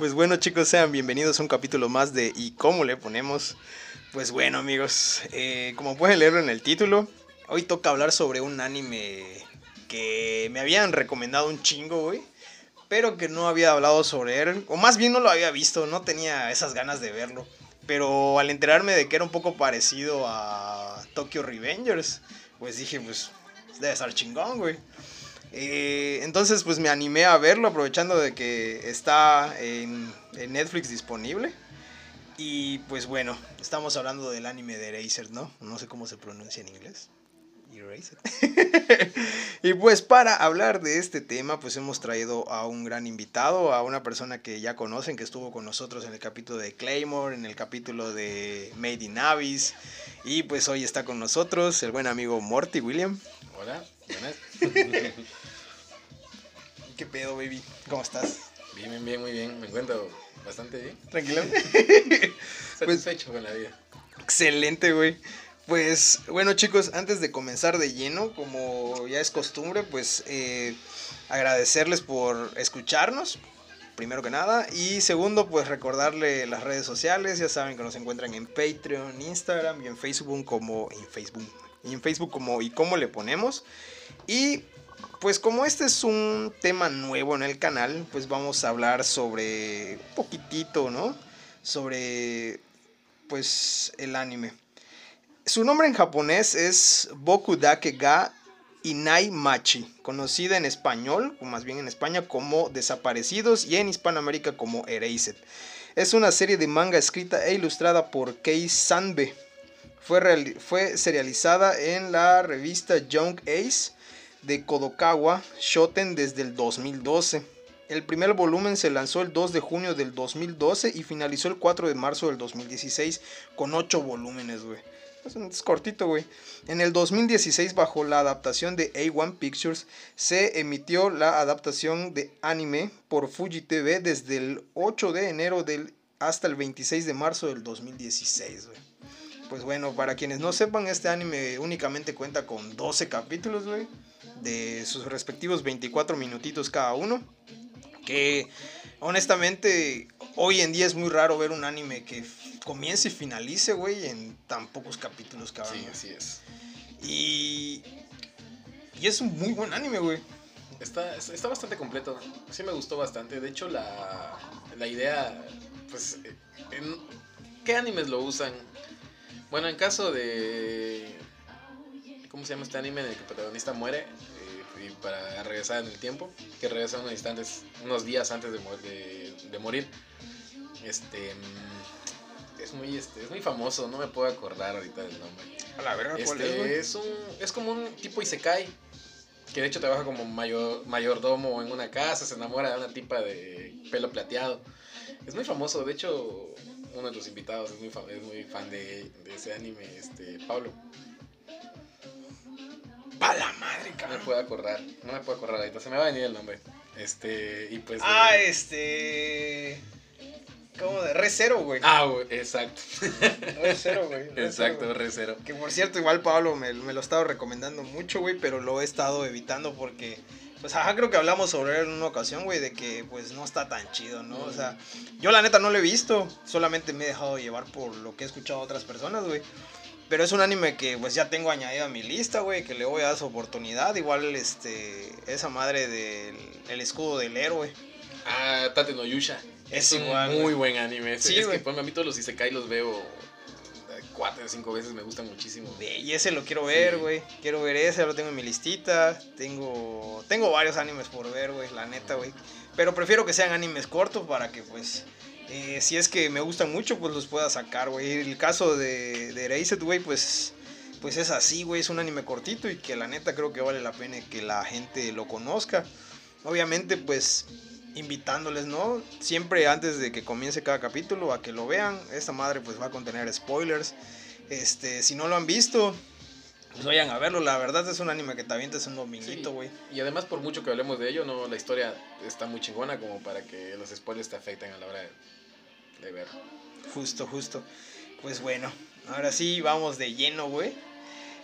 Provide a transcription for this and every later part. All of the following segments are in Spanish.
Pues bueno chicos, sean bienvenidos a un capítulo más de ¿Y cómo le ponemos? Pues bueno amigos, eh, como pueden leerlo en el título, hoy toca hablar sobre un anime que me habían recomendado un chingo, güey. Pero que no había hablado sobre él, o más bien no lo había visto, no tenía esas ganas de verlo. Pero al enterarme de que era un poco parecido a Tokyo Revengers, pues dije, pues debe estar chingón, güey. Eh, entonces pues me animé a verlo aprovechando de que está en, en, Netflix disponible. Y pues bueno, estamos hablando del anime de Eraser, ¿no? No sé cómo se pronuncia en inglés. Eraser. y pues para hablar de este tema pues hemos traído a un gran invitado, a una persona que ya conocen, que estuvo con nosotros en el capítulo de Claymore, en el capítulo de Made in Abyss. Y pues hoy está con nosotros el buen amigo Morty William. Hola, buenas. ¿Qué pedo, baby? ¿Cómo estás? Bien, bien, bien, muy bien. Me encuentro bastante bien. Tranquilo. Satisfecho con la vida. Excelente, güey. Pues bueno chicos, antes de comenzar de lleno, como ya es costumbre, pues eh, agradecerles por escucharnos, primero que nada. Y segundo, pues recordarle las redes sociales. Ya saben que nos encuentran en Patreon, Instagram y en Facebook como en Facebook. Y en Facebook como y cómo le ponemos. Y pues como este es un tema nuevo en el canal, pues vamos a hablar sobre un poquitito, ¿no? Sobre pues el anime. Su nombre en japonés es Boku Dake ga Inai Machi, conocida en español, o más bien en España, como Desaparecidos y en Hispanoamérica como Erased. Es una serie de manga escrita e ilustrada por Kei Sanbe. Fue, fue serializada en la revista Young Ace de Kodokawa Shoten desde el 2012. El primer volumen se lanzó el 2 de junio del 2012 y finalizó el 4 de marzo del 2016 con 8 volúmenes, güey. Es cortito, güey. En el 2016, bajo la adaptación de A1 Pictures, se emitió la adaptación de anime por Fuji TV desde el 8 de enero del, hasta el 26 de marzo del 2016, güey. Pues bueno, para quienes no sepan, este anime únicamente cuenta con 12 capítulos, güey. De sus respectivos 24 minutitos cada uno. Que honestamente hoy en día es muy raro ver un anime que comience y finalice, güey, en tan pocos capítulos cada Sí, así es. Y, y es un muy buen anime, güey. Está, está bastante completo. Sí me gustó bastante. De hecho, la, la idea, pues, en, ¿qué animes lo usan? Bueno, en caso de... ¿Cómo se llama este anime en el que el protagonista muere? Eh, y para regresar en el tiempo, que regresa unos instantes, unos días antes de, de, de morir. Este es muy este es muy famoso, no me puedo acordar ahorita del nombre. A la verga, ¿cuál este, es, es un es como un tipo isekai que de hecho trabaja como mayor, mayordomo en una casa, se enamora de una tipa de pelo plateado. Es muy famoso, de hecho uno de los invitados es muy fan, es muy fan de, de ese anime, este Pablo. Pa la madre, cabrón. No me puedo acordar, no me puedo acordar ahorita, se me va a venir el nombre. Este, y pues Ah, este como de re cero, güey. Ah, güey, exacto. Re cero, güey. Re exacto, cero, re cero. Que por cierto, igual Pablo me, me lo ha estado recomendando mucho, güey, pero lo he estado evitando porque, pues, ajá, creo que hablamos sobre él en una ocasión, güey, de que, pues, no está tan chido, ¿no? O sea, yo la neta no lo he visto, solamente me he dejado llevar por lo que he escuchado a otras personas, güey. Pero es un anime que, pues, ya tengo añadido a mi lista, güey, que le voy a dar su oportunidad. Igual, este, esa madre del el escudo del héroe. Ah, Tate no Yusha. Es, es igual, un muy buen anime. Sí, es que, pues, a mí todos los Isekai los veo cuatro o cinco veces, me gustan muchísimo. Y ese lo quiero ver, güey. Sí. Quiero ver ese, lo tengo en mi listita. Tengo tengo varios animes por ver, güey, la neta, güey. Pero prefiero que sean animes cortos para que, pues, eh, si es que me gustan mucho, pues los pueda sacar, güey. El caso de, de Erased, güey, pues, pues es así, güey. Es un anime cortito y que la neta creo que vale la pena que la gente lo conozca. Obviamente, pues invitándoles, ¿no? Siempre antes de que comience cada capítulo a que lo vean. Esta madre pues va a contener spoilers. Este, si no lo han visto, pues vayan a verlo. La verdad es un anime que te avientas un dominguito, güey. Sí. Y además, por mucho que hablemos de ello, no, la historia está muy chingona como para que los spoilers te afecten a la hora de, de ver. Justo, justo. Pues bueno, ahora sí vamos de lleno, güey.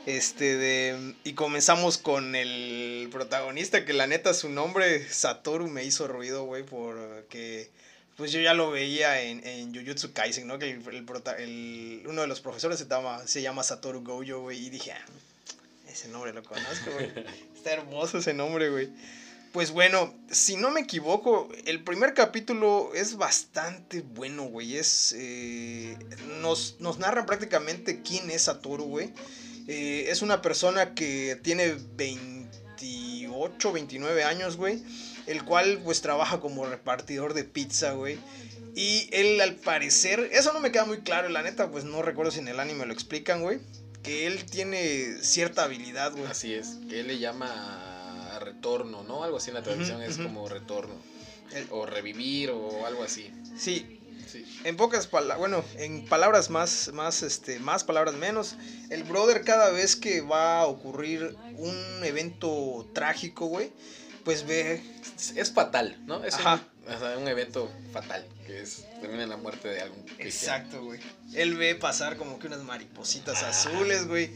Este de. Y comenzamos con el protagonista, que la neta su nombre, Satoru, me hizo ruido, güey, porque pues yo ya lo veía en, en Jujutsu Kaisen, ¿no? Que el, el el- uno de los profesores se llama, se llama Satoru Gojo, güey, y dije, ah, ese nombre lo conozco, güey. Está hermoso ese nombre, güey. Pues bueno, si no me equivoco, el primer capítulo es bastante bueno, güey. Es. eh, nos, nos narran prácticamente quién es Satoru, güey. Eh, es una persona que tiene 28, 29 años, güey. El cual, pues, trabaja como repartidor de pizza, güey. Y él, al parecer, eso no me queda muy claro, la neta, pues no recuerdo si en el anime lo explican, güey. Que él tiene cierta habilidad, güey. Así es, que él le llama retorno, ¿no? Algo así en la traducción es como retorno. El- O revivir o algo así. Sí, Sí. En pocas palabras, bueno, en palabras más, más, este, más palabras menos, el brother cada vez que va a ocurrir un evento trágico, güey, pues ve, Es, fatal, ¿no? Es un, Ajá. o sea, un evento fatal, que es termina en la muerte de algún cristiano. exacto, güey, él ve pasar como que unas maripositas Ah. azules, güey,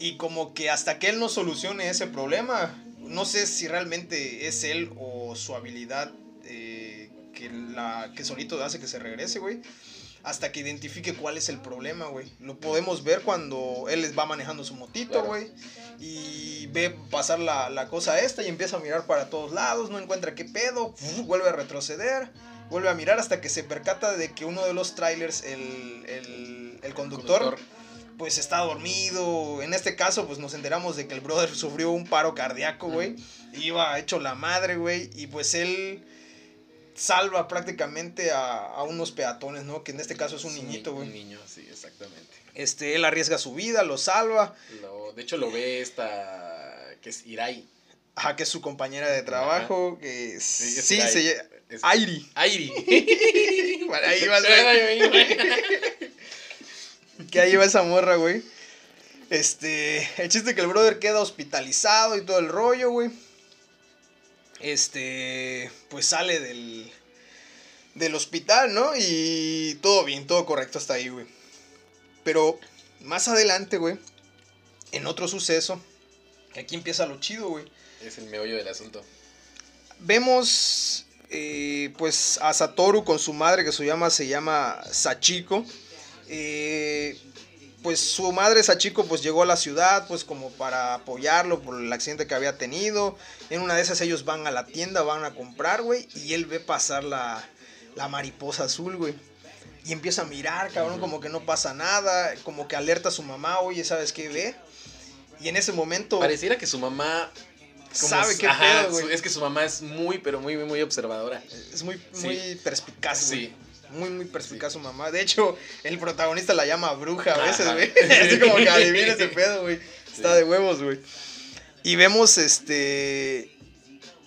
y como que hasta que él no solucione ese problema, no sé si realmente es él o su habilidad eh, que, la, que solito hace que se regrese, güey. Hasta que identifique cuál es el problema, güey. Lo podemos ver cuando él va manejando su motito, Claro. güey. Y ve pasar la, la cosa esta y empieza a mirar para todos lados, no encuentra qué pedo, vuelve a retroceder, vuelve a mirar hasta que se percata de que uno de los trailers, el, el, el conductor, pues está dormido. En este caso, pues nos enteramos de que el brother sufrió un paro cardíaco, güey. Iba hecho la madre, güey. Y pues él salva prácticamente a, a unos peatones, ¿no? Que en este caso es un Sí, niñito, Un güey. niño, sí, exactamente. Este, él arriesga su vida, lo salva. Lo- de hecho, lo ve esta. que es Irai. Ajá, que es su compañera de trabajo. Que Sí, sí, es sí Irai. se. Es- Airi. Airi. Para ahí güey. que ahí va esa morra, güey. Este, el chiste que el brother queda hospitalizado y todo el rollo, güey. Este, pues sale del del hospital, ¿no? Y todo bien, todo correcto hasta ahí, güey. Pero más adelante, güey, en otro suceso, que aquí empieza lo chido, güey. es el meollo del asunto. Vemos eh, pues a Satoru con su madre que se llama, se llama Sachiko. Eh, pues su madre Sachiko pues llegó a la ciudad pues como para apoyarlo por el accidente que había tenido. En una de esas ellos van a la tienda, van a comprar, güey, y él ve pasar la, la mariposa azul, güey. Y empieza a mirar, cabrón, como que no pasa nada, como que alerta a su mamá, oye, ¿sabes qué ve? Y en ese momento Pareciera que su mamá. como sabe qué ajá, pedo, güey. Es que su mamá es muy, pero muy, muy observadora. Es muy, Sí. muy perspicaz, güey. Sí. Muy, muy perspicaz su mamá. De hecho, el protagonista la llama bruja a veces, güey. Así como que adivina ese pedo, güey. Está de huevos, güey. Y vemos, este.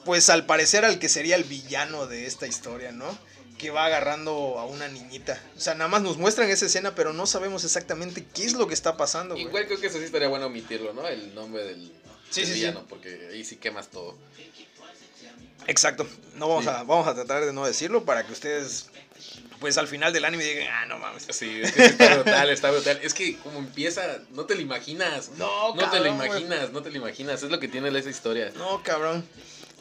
Pues al parecer al que sería el villano de esta historia, ¿no? Que va agarrando a una niñita. O sea, nada más nos muestran esa escena, pero no sabemos exactamente qué es lo que está pasando, güey. Igual creo que eso sí estaría bueno omitirlo, ¿no? El nombre del, Sí, sí, sí. porque ahí sí quemas todo. Exacto. No vamos, Sí. a, vamos a tratar de no decirlo para que ustedes, pues al final del anime digan, ah, no mames. Sí, es que sí está brutal, está brutal. Es que como empieza, no te lo imaginas. No, No te lo imaginas, no te lo imaginas. Es lo que tiene esa historia. No, cabrón.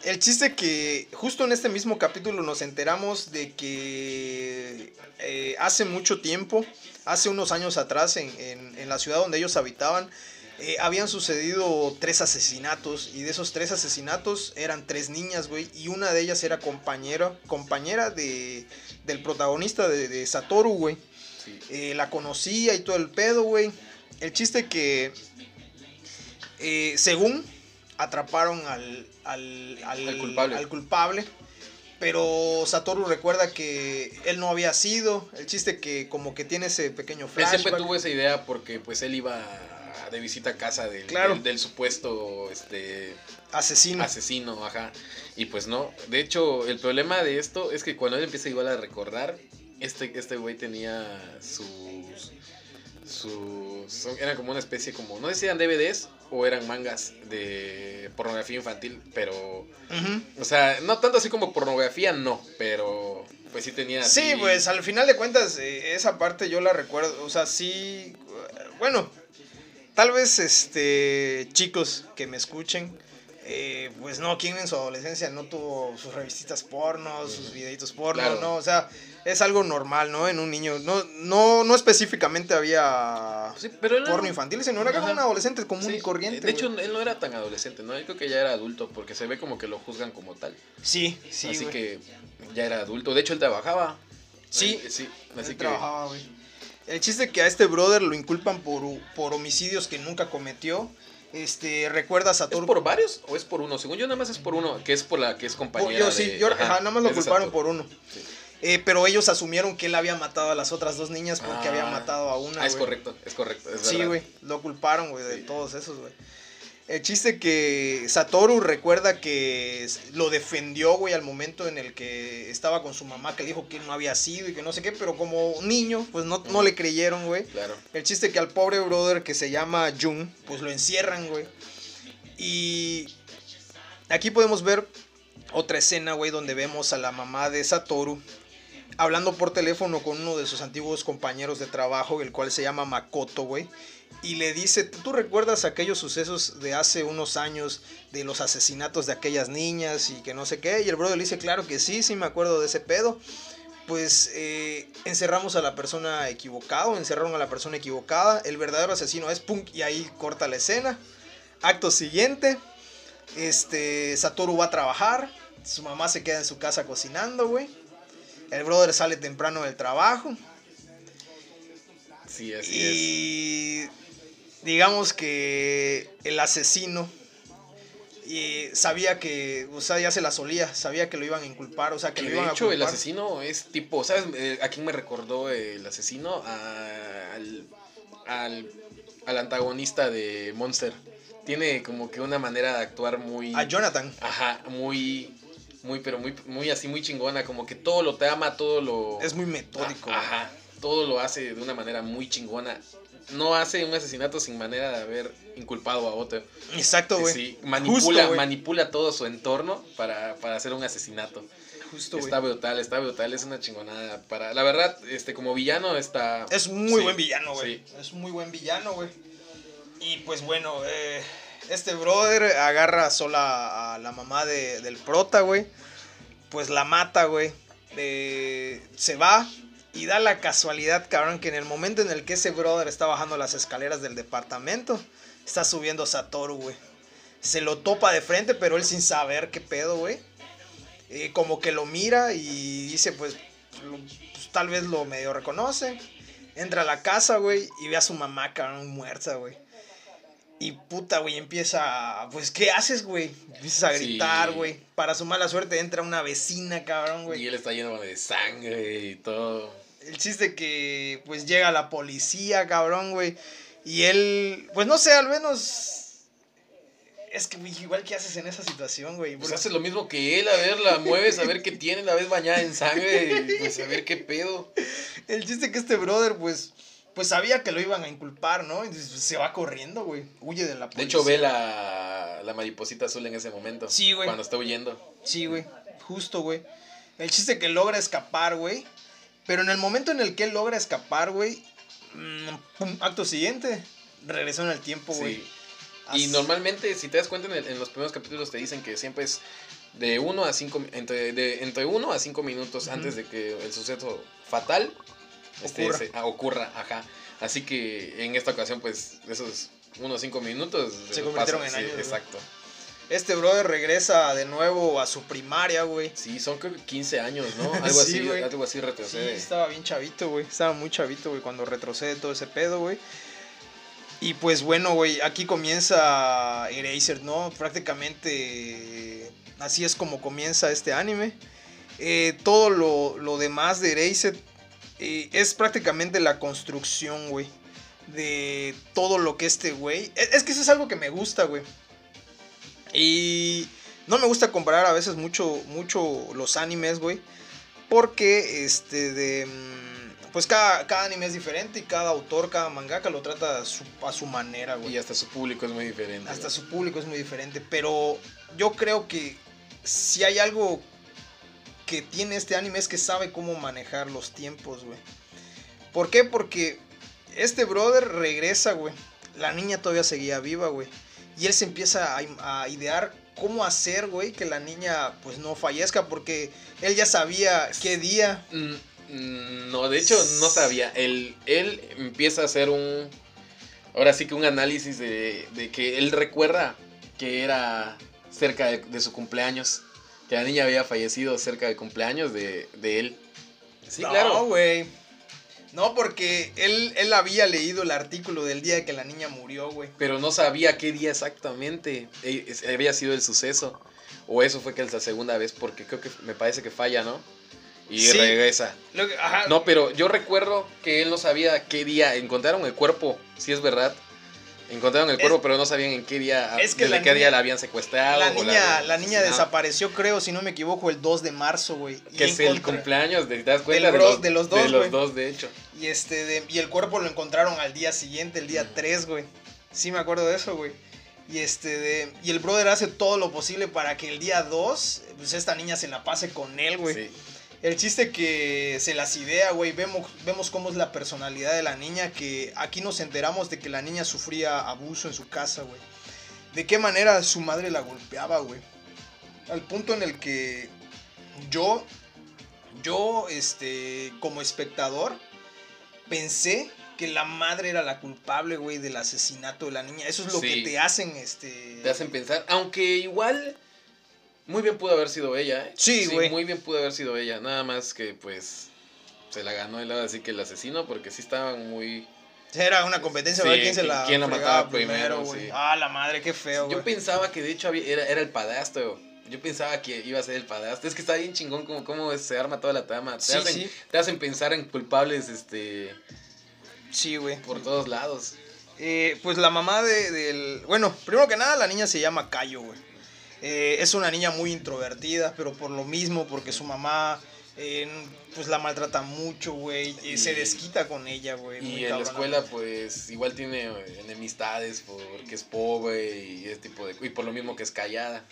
El chiste que justo en este mismo capítulo nos enteramos de que eh, hace mucho tiempo, hace unos años atrás, en, en- en la ciudad donde ellos habitaban, eh, habían sucedido tres asesinatos. Y de esos tres asesinatos eran tres niñas, güey. Y una de ellas era compañera, compañera de, del protagonista de, de Satoru, güey. Sí. Eh, la conocía y todo el pedo, güey. El chiste que, eh, según atraparon al, al, al, Al culpable. al culpable, pero Satoru recuerda que él no había sido. El chiste que como que tiene ese pequeño Él flashback. siempre tuvo esa idea porque pues él iba de visita a casa del, Claro. del, del supuesto este asesino. asesino, ajá. Y pues no. De hecho, el problema de esto es que cuando él empieza igual a recordar, este, este güey tenía sus. sus. eran como una especie como. No sé si eran DVDs o eran mangas de pornografía infantil, pero. O sea, no tanto así como pornografía, no, pero. Pues sí tenía. Sí, pues al final de cuentas, eh, esa parte yo la recuerdo. O sea, sí. Bueno, tal vez este chicos que me escuchen eh, pues no, ¿quién en su adolescencia no tuvo sus revistitas porno, sus videitos porno, Claro. no? O sea, es algo normal, ¿no? En un niño. No, no, no específicamente había Sí, pero él era- porno infantil, sino era como un adolescente común Sí, y corriente. De hecho, él no era tan adolescente, ¿no? Yo creo que ya era adulto porque se ve como que lo juzgan como tal. sí, sí. así que ya era adulto. De hecho, él trabajaba. Sí. Eh, sí. Él Así que. trabajaba, güey. El chiste que a este brother lo inculpan por, por homicidios que nunca cometió. Este, ¿recuerdas a ¿Es Thor? por varios o es por uno? Según yo, nada más es por uno, que es por la que es compañera. Yo sí, yo, ajá, ajá, nada más lo es culparon por uno. Sí. Eh, pero ellos asumieron que él había matado a las otras dos niñas porque Ah. había matado a una. Ah, es correcto, es correcto. Es Sí, güey, lo culparon, güey, de Sí. todos esos, güey. El chiste que Satoru recuerda que lo defendió, güey, al momento en el que estaba con su mamá, que le dijo que no había sido y que no sé qué, pero como niño, pues no, no le creyeron, güey. Claro. El chiste que al pobre brother que se llama Jun, pues lo encierran, güey. Y aquí podemos ver otra escena, güey, donde vemos a la mamá de Satoru hablando por teléfono con uno de sus antiguos compañeros de trabajo, el cual se llama Makoto, güey. Y le dice, ¿tú recuerdas aquellos sucesos de hace unos años de los asesinatos de aquellas niñas y que no sé qué? Y el brother le dice, claro que sí, sí me acuerdo de ese pedo. Pues eh, encerramos a la persona equivocada, encerraron a la persona equivocada. El verdadero asesino es punk y ahí corta la escena. Acto siguiente, este Satoru va a trabajar, su mamá se queda en su casa cocinando, güey. El brother sale temprano del trabajo Sí, así y digamos que el asesino y sabía que, o sea, ya se la solía, sabía que lo iban a inculpar, o sea, que Que lo de iban hecho a el asesino es tipo, ¿sabes eh, a quién me recordó el asesino? A- al, al, al antagonista de Monster. Tiene como que una manera de actuar muy... A Jonathan. Ajá, muy... Muy, pero muy, muy así, muy chingona. Como que todo lo te ama, todo lo... Es muy metódico. Ajá, todo lo hace de una manera muy chingona. No hace un asesinato sin manera de haber inculpado a otro. Exacto, güey. Sí, manipula, Justo, manipula todo su entorno para, para hacer un asesinato. Justo, güey. Está brutal, está brutal, es una chingonada. Para, la verdad, este, como villano está. Es muy Sí, buen villano, güey. sí. Es muy buen villano, güey. Y pues bueno, eh, este brother agarra sola a la mamá de- del prota, güey. Pues la mata, güey. Eh, se va y da la casualidad, cabrón, que en el momento en el que ese brother está bajando las escaleras del departamento, está subiendo Satoru, güey. Se lo topa de frente, pero él sin saber qué pedo, güey. Eh, como que lo mira y dice, pues, lo- pues, tal vez lo medio reconoce. Entra a la casa, güey, y ve a su mamá, cabrón, muerta, güey. Y puta, güey, empieza, pues, ¿qué haces, güey? Empiezas a gritar, güey. Para su mala suerte entra una vecina, cabrón, güey. Y él está lleno de sangre y todo. El chiste que, pues, llega la policía, cabrón, güey. Y él, pues, no sé, al menos... Es que, güey, igual, ¿qué haces en esa situación, güey? Pues haces lo mismo que él, a ver, la mueves, a ver qué tiene, la ves bañada en sangre, y pues a ver qué pedo. El chiste que este brother, pues, pues sabía que lo iban a inculpar, ¿no? Pues, se va corriendo, güey. Huye de la De policía. hecho, ve la, la mariposita azul en ese momento. Sí, güey. Cuando está huyendo. Sí, güey. Justo, güey. El chiste que logra escapar, güey. Pero en el momento en el que él logra escapar, güey. mm, pum, acto siguiente. Regresó en el tiempo, güey. Sí. Y normalmente, si te das cuenta, en, el- en los primeros capítulos te dicen que siempre es de 1 a 5 entre, de, entre uno a 5 minutos antes de que el suceso fatal este, Ocurra. se- ah, ocurra. Ajá. Así que en esta ocasión, pues, esos 1 a 5 minutos Se los convirtieron en sí, años. Exacto. Este brother regresa de nuevo a su primaria, güey. Sí, son creo que 15 años, ¿no? Algo Sí, así, güey. algo así Sí, retrocede. estaba bien chavito, güey. Estaba muy chavito, güey, cuando retrocede todo ese pedo, güey. Y pues bueno, güey, aquí comienza Eraser, ¿no? Prácticamente así es como comienza este anime. Eh, todo lo, lo demás de Eraser eh, es prácticamente la construcción, güey. De todo lo que este güey... Es, es que eso es algo que me gusta, güey. Y no me gusta comparar a veces mucho, mucho los animes, güey. Porque, este, de... mm, Pues cada, cada anime es diferente y cada autor, cada mangaka lo trata a su, a su manera, güey. Y hasta su público es muy diferente. Hasta güey. su público es muy diferente. Pero yo creo que si hay algo que tiene este anime es que sabe cómo manejar los tiempos, güey. ¿Por qué? Porque este brother regresa, güey. La niña todavía seguía viva, güey. Y él se empieza a, a idear cómo hacer, güey, que la niña pues no fallezca porque él ya sabía qué día. Mm, mm, No, de hecho no sabía. Él, él empieza a hacer un... Ahora sí que un análisis de, de que él recuerda que era cerca de, de su cumpleaños. Que la niña había fallecido cerca del cumpleaños de, de él. Sí, no, claro. güey. No, porque él, él había leído el artículo del día que la niña murió, güey. Pero no sabía qué día exactamente eh, había sido el suceso. O eso fue que es la segunda vez, porque creo que me parece que falla, ¿no? Y Sí. regresa. Lo que- ajá, No, pero yo recuerdo que él no sabía qué día encontraron el cuerpo, si es verdad. Encontraron el Es- cuerpo, pero no sabían en qué día, Es que desde la qué día la habían secuestrado. la niña, la niña desapareció, creo, si no me equivoco, el 2 de marzo, güey. Que es el cumpleaños, de, ¿te das cuenta? Del de los dos, De los dos, de hecho. Y este de- y el cuerpo lo encontraron al día siguiente, el día 3, güey. Sí me acuerdo de eso, güey. Y este de y el brother hace todo lo posible para que el día 2 pues esta niña se la pase con él, güey. Sí. El chiste que se las idea, güey, vemos vemos cómo es la personalidad de la niña que aquí nos enteramos de que la niña sufría abuso en su casa, güey. De qué manera su madre la golpeaba, güey. Al punto en el que yo yo este como espectador pensé que la madre era la culpable, güey, del asesinato de la niña. Eso es lo Sí. que te hacen, este... Te hacen pensar, aunque igual muy bien pudo haber sido ella, ¿eh? Sí, güey. muy bien pudo haber sido ella, nada más que pues se la ganó el así que el asesino porque sí estaban muy Era una competencia Sí, ver quién se la, quién la fregaba mataba primero, güey. sí. Ah, la madre, qué feo, Yo pensaba que de hecho había- era, era el padrastro. Yo pensaba que iba a ser el padrastro. Es que está bien chingón como, como se arma toda la trama. Te, Sí, hacen, sí. te hacen pensar en culpables este Sí, güey. por todos lados. Eh, pues la mamá de, del... Bueno, primero que nada, la niña se llama Cayo, güey. Eh, es una niña muy introvertida, pero por lo mismo, porque su mamá, eh, pues la maltrata mucho, güey. Y se desquita con ella, güey. Y en la escuela pues igual tiene eh, enemistades porque es pobre y ese tipo de y por lo mismo que es callada.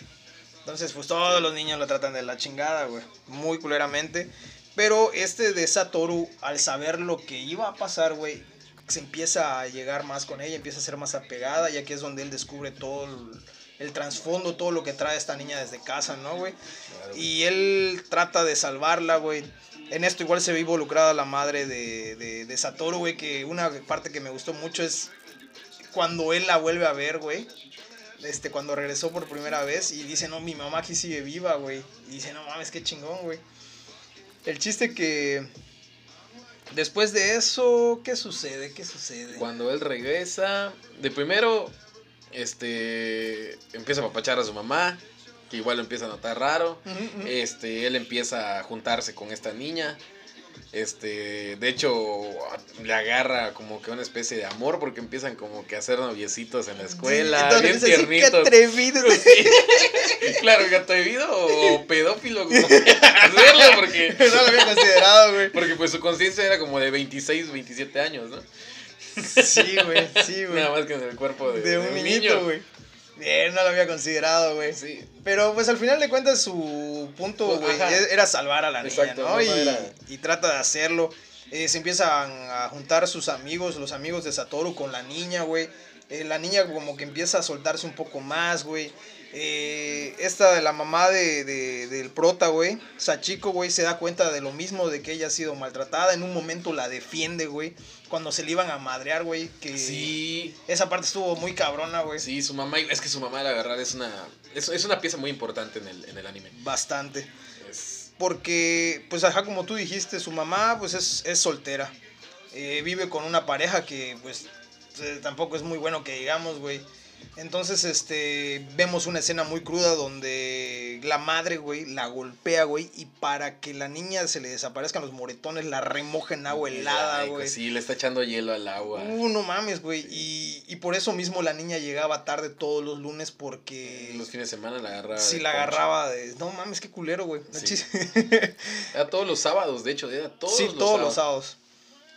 Entonces, pues todos los niños la tratan de la chingada, güey. Muy culeramente. Pero este de Satoru, al saber lo que iba a pasar, güey, se empieza a llegar más con ella, empieza a ser más apegada, ya que es donde él descubre todo el, el trasfondo, todo lo que trae esta niña desde casa, ¿no, güey? Y él trata de salvarla, güey. En esto igual se ve involucrada la madre de, de, de Satoru, güey, que una parte que me gustó mucho es cuando él la vuelve a ver, güey. Este, cuando regresó por primera vez y dice, no, mi mamá aquí sigue viva, güey. Y dice, no mames, qué chingón, güey. El chiste que... Después de eso, ¿qué sucede? ¿Qué sucede? Cuando él regresa, de primero este empieza a papachar a su mamá, que igual lo empieza a notar raro. Este, él empieza a juntarse con esta niña. Este, de hecho, le agarra como que una especie de amor porque empiezan como que a hacer noviecitos en la escuela, Sí, bien tiernitos. Qué atrevido. Sí. claro, que atrevido o pedófilo, como porque, no lo había considerado, güey. porque pues su conciencia era como de 26, 27 años, ¿no? Sí, güey, sí, güey. Nada más que en el cuerpo de, De un niñito, güey. Bien, no lo había considerado, güey. Sí, Pero pues al final de cuentas su punto, Pues, güey, era salvar a la niña, Exacto, ¿no? no, no y, era- y trata de hacerlo. Eh, se empiezan a juntar sus amigos, los amigos de Satoru con la niña, güey. Eh, la niña como que empieza a soltarse un poco más, güey. Eh, esta de la mamá de, de- del prota, güey, Sachiko, güey, se da cuenta de lo mismo, de que ella ha sido maltratada. En un momento la defiende, güey. Cuando se le iban a madrear, güey. Que sí, esa parte estuvo muy cabrona, güey. sí, su mamá, es que su mamá la verdad es una, es, es una pieza muy importante en el, en el anime. Bastante. Es, Porque, pues, ajá, como tú dijiste, su mamá, pues, es, es soltera. Eh, vive con una pareja que, pues, eh, tampoco es muy bueno que digamos, güey. Entonces, este, vemos una escena muy cruda donde la madre, güey, la golpea, güey, y para que la niña se le desaparezcan los moretones, la remoja en agua helada, güey. Sí, le está echando hielo al agua. Uh, no mames, güey. Y, y por eso mismo la niña llegaba tarde todos los lunes porque... Los fines de semana la agarraba. Si de la agarraba de... No mames, qué culero, güey. Sí. Era todos los sábados, de hecho, era todos sí, los todos los sábados.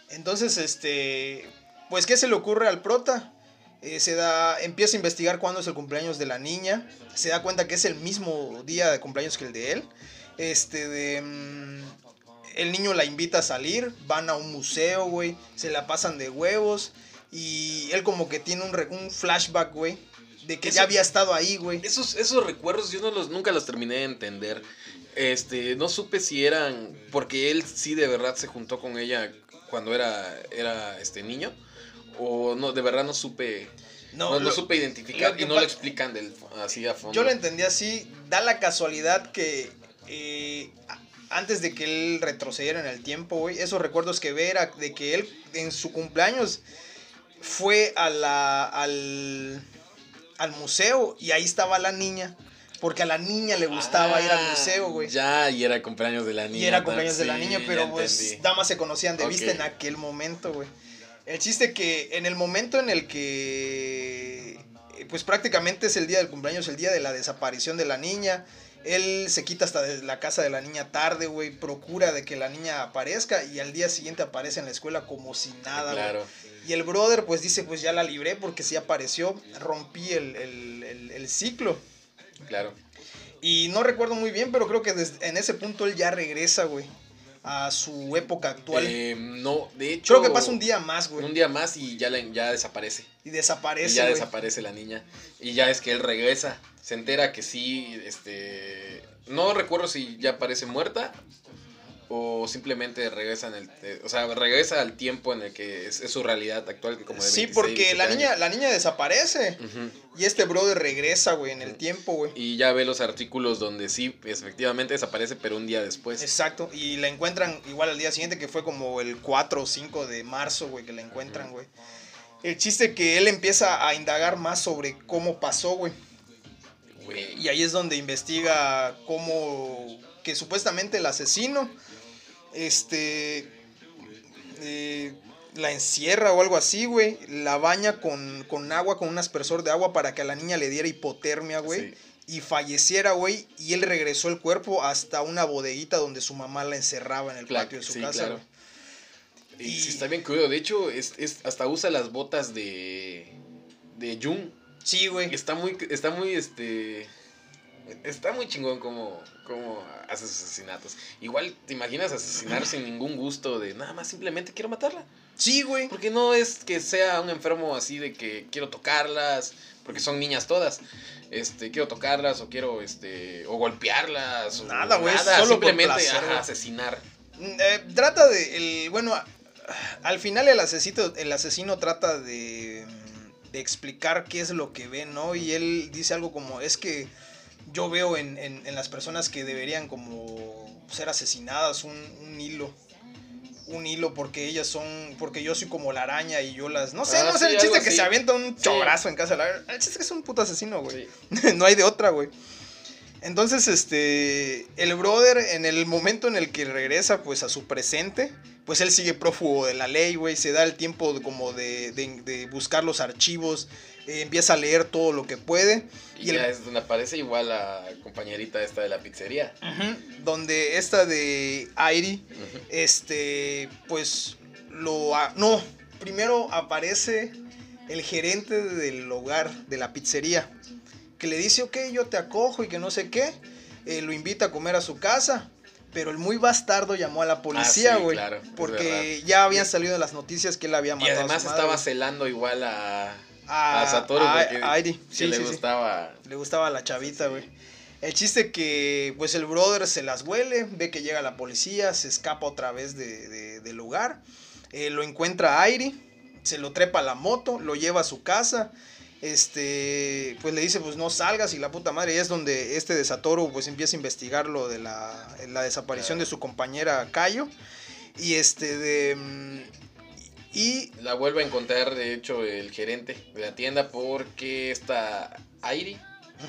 Entonces, este, pues, ¿qué se le ocurre al prota? Eh, se da, empieza a investigar cuándo es el cumpleaños de la niña. Se da cuenta que es el mismo día de cumpleaños que el de él. Este, de, mm, el niño la invita a salir, van a un museo, güey, se la pasan de huevos. Y él como que tiene un, flashback, güey, de que Eso- ya había estado ahí, güey. Esos, esos recuerdos yo no los, nunca los terminé de entender. Este, no supe si eran. Porque él sí de verdad se juntó con ella cuando era, era este niño. O no, de verdad no supe. No, no lo- supe identificar y no lo explican del, así a fondo. Yo lo entendí así, da la casualidad que eh, antes de que él retrocediera en el tiempo, güey, esos recuerdos que ve era de que él en su cumpleaños fue a la, al, al museo y ahí estaba la niña, porque a la niña le gustaba ir al Ah, museo, güey. Ya, y era cumpleaños de la niña. Y era cumpleaños de la niña, pero pues damas se conocían de vista en aquel momento, güey. El chiste que en el momento en el que, eh, pues prácticamente es el día del cumpleaños, el día de la desaparición de la niña, él se quita hasta de la casa de la niña tarde, güey, procura de que la niña aparezca y al día siguiente aparece en la escuela como si nada, güey. Claro. Y el brother pues dice, pues ya la libré porque sí apareció, rompí el, el- el- el ciclo. Claro. Y no recuerdo muy bien, pero creo que desde- en ese punto él ya regresa, güey, a su época actual. Eh, no, de hecho. creo que pasa un día más, güey. Un día más y ya, la- ya desaparece. Y Y desaparece, ya güey. desaparece la niña. Y ya es que él regresa. Se entera que sí, este... No recuerdo si ya aparece muerta o simplemente regresa en el... eh, o sea, regresa al tiempo en el que es, es su realidad actual. Que como de Sí, 26, porque la 27 niña, años. la niña desaparece. Y este brother regresa, güey, en el tiempo, güey. Y ya ve los artículos donde sí, efectivamente desaparece, pero un día después. Exacto. Y la encuentran igual al día siguiente, que fue como el 4 o 5 de marzo, güey, que la encuentran, güey. El chiste que él empieza a indagar más sobre cómo pasó. Güey. Y ahí es donde investiga cómo que supuestamente el asesino este eh, la encierra o algo así, güey. La baña con, con agua, con un aspersor de agua para que a la niña le diera hipotermia, güey. Sí. Y falleciera, güey. Y él regresó el cuerpo hasta una bodeguita donde su mamá la encerraba en el patio de su sí, casa. claro. Y, sí, está bien crudo. De hecho, es, es- hasta usa las botas de. de Jung. Sí, güey. Está muy, está muy, este. Está muy chingón como, como hace sus asesinatos. Igual te imaginas asesinar sin ningún gusto de nada más simplemente quiero matarla. Sí, güey. Porque no es que sea un enfermo así de que quiero tocarlas, porque son niñas todas. Este, quiero tocarlas o quiero, este, o golpearlas. Nada, güey, Nada, solo por simplemente placer, ajá, güey. asesinar. Eh, trata de. El, bueno, al final el asesino, el asesino trata de, de explicar qué es lo que ve, ¿no? Y él dice algo como: Es que yo veo en, en- en las personas que deberían como ser asesinadas un, un hilo. Un hilo porque ellas son. Porque yo soy como la araña y yo las. No sé, Ah, no sé, sí, el chiste que así. se avienta un Sí. chobrazo en casa de la. El chiste es que es un puto asesino, güey. Sí. no hay de otra, güey. Entonces, este, el brother, en el momento en el que regresa, pues, a su presente, pues él sigue prófugo de la ley, güey, se da el tiempo de- como de, de- de buscar los archivos, eh, empieza a leer todo lo que puede, Y, Y el- es donde aparece igual la compañerita esta de la pizzería. donde esta de Airi, este, pues, lo, no, primero aparece el gerente del hogar, de la pizzería, que le dice, ok, yo te acojo y que no sé qué, eh, lo invita a comer a su casa, pero el muy bastardo llamó a la policía, Ah, sí, güey, claro, es porque ya habían salido las noticias que él había Y matado además a su madre, estaba celando igual a, a, a Satoru a- porque a Airi, que sí, le sí, sí. gustaba. Le gustaba la chavita, güey. El chiste que, pues el brother se las huele, ve que llega la policía, se escapa otra vez de, de- del lugar, eh, lo encuentra a Airi, se lo trepa a la moto, lo lleva a su casa, este, pues le dice, pues no salgas y la puta madre, y es donde este de Satoru, pues empieza a investigar lo de la, la desaparición de su compañera Kayo, y este, de... Y La vuelve a encontrar, de hecho, el gerente de la tienda porque está Airi.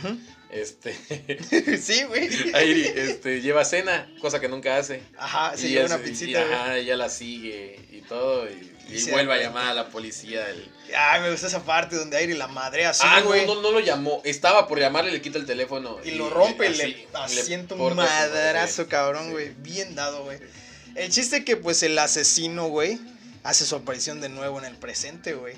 ujú. Este, sí, güey. Airi este, lleva cena, cosa que nunca hace. Ajá, se Y lleva ella una pizzita, y, ajá, ella la sigue y todo. Y, Y vuelve a llamar a la policía. el- Ay, me gusta esa parte donde Airi la madrea así, ah, güey. no, no, no lo llamó. Estaba por llamarle, le quita el teléfono. Y lo rompe y le así, asienta un madrazo, cabrón, Sí. güey. Bien dado, güey. El chiste que, pues, el asesino, güey, hace su aparición de nuevo en el presente, güey.